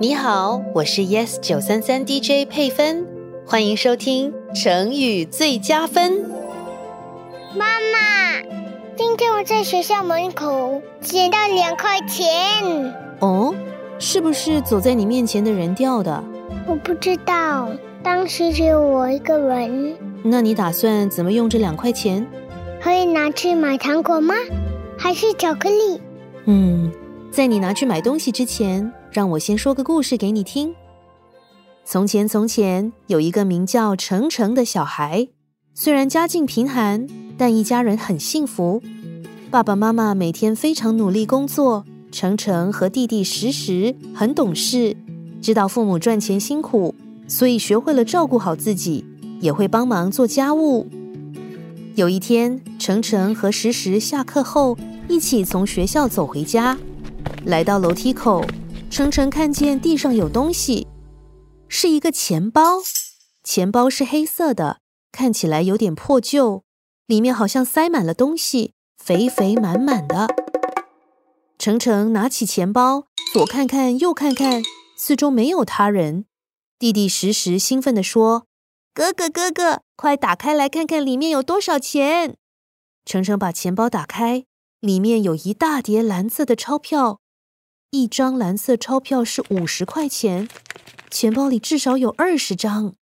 你好，我是 Yes 九三三 DJ 佩芬，欢迎收听成语最佳分。妈妈，今天我在学校门口捡到两块钱。哦，是不是走在你面前的人掉的？我不知道，当时只有我一个人。那你打算怎么用这两块钱？可以拿去买糖果吗？还是巧克力？嗯，在你拿去买东西之前，让我先说个故事给你听。从前，从前有一个名叫程程的小孩，虽然家境贫寒，但一家人很幸福。爸爸妈妈每天非常努力工作，程程和弟弟时时很懂事，知道父母赚钱辛苦，所以学会了照顾好自己，也会帮忙做家务。有一天，程程和时时下课后一起从学校走回家，来到楼梯口，程程看见地上有东西，是一个钱包。钱包是黑色的，看起来有点破旧，里面好像塞满了东西，肥肥满满的。程程拿起钱包，左看看，右看看，四周没有他人。弟弟时时兴奋地说：“哥哥，哥哥！”快打开来看看里面有多少钱！程程把钱包打开，里面有一大叠蓝色的钞票，一张蓝色钞票是五十块钱，钱包里至少有二十张。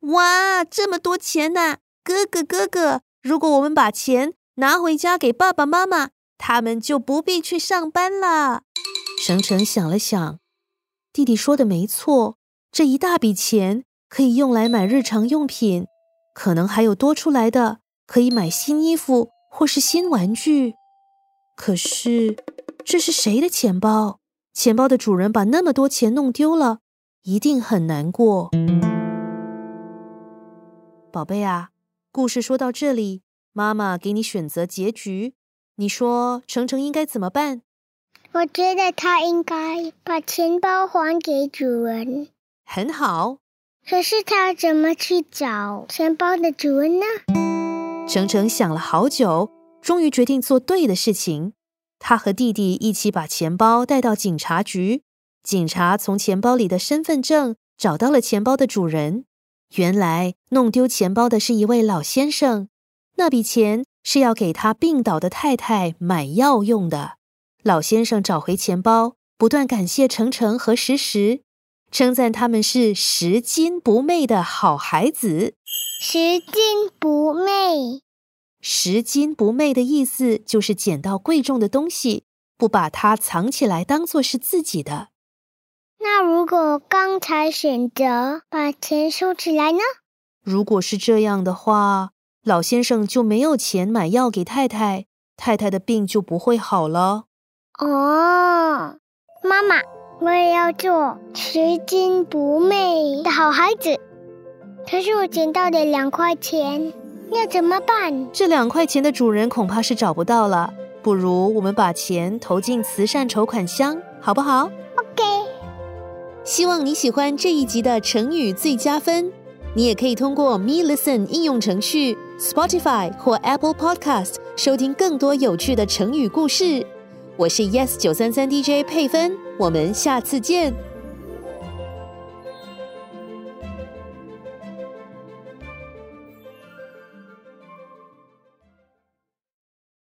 哇，这么多钱呐！哥哥哥哥，如果我们把钱拿回家给爸爸妈妈，他们就不必去上班了。程程想了想，弟弟说的没错，这一大笔钱可以用来买日常用品。可能还有多出来的，可以买新衣服或是新玩具。可是，这是谁的钱包？钱包的主人把那么多钱弄丢了，一定很难过。宝贝啊，故事说到这里，妈妈给你选择结局，你说程程应该怎么办？我觉得他应该把钱包还给主人。很好。可是他怎么去找钱包的主人呢？程程想了好久，终于决定做对的事情。他和弟弟一起把钱包带到警察局。警察从钱包里的身份证找到了钱包的主人。原来弄丢钱包的是一位老先生，那笔钱是要给他病倒的太太买药用的。老先生找回钱包，不断感谢程程和时时。称赞他们是拾金不昧的好孩子。拾金不昧，拾金不昧的意思就是捡到贵重的东西，不把它藏起来，当做是自己的。那如果刚才选择把钱收起来呢？如果是这样的话，老先生就没有钱买药给太太，太太的病就不会好了。哦，妈妈。我也要做拾金不昧的好孩子，可是我捡到的两块钱要怎么办？这两块钱的主人恐怕是找不到了，不如我们把钱投进慈善筹款箱，好不好？OK。希望你喜欢这一集的成语最佳分。你也可以通过 Me Listen 应用程序、Spotify 或 Apple Podcast 收听更多有趣的成语故事。我是 Yes 九三三 DJ 佩芬，我们下次见。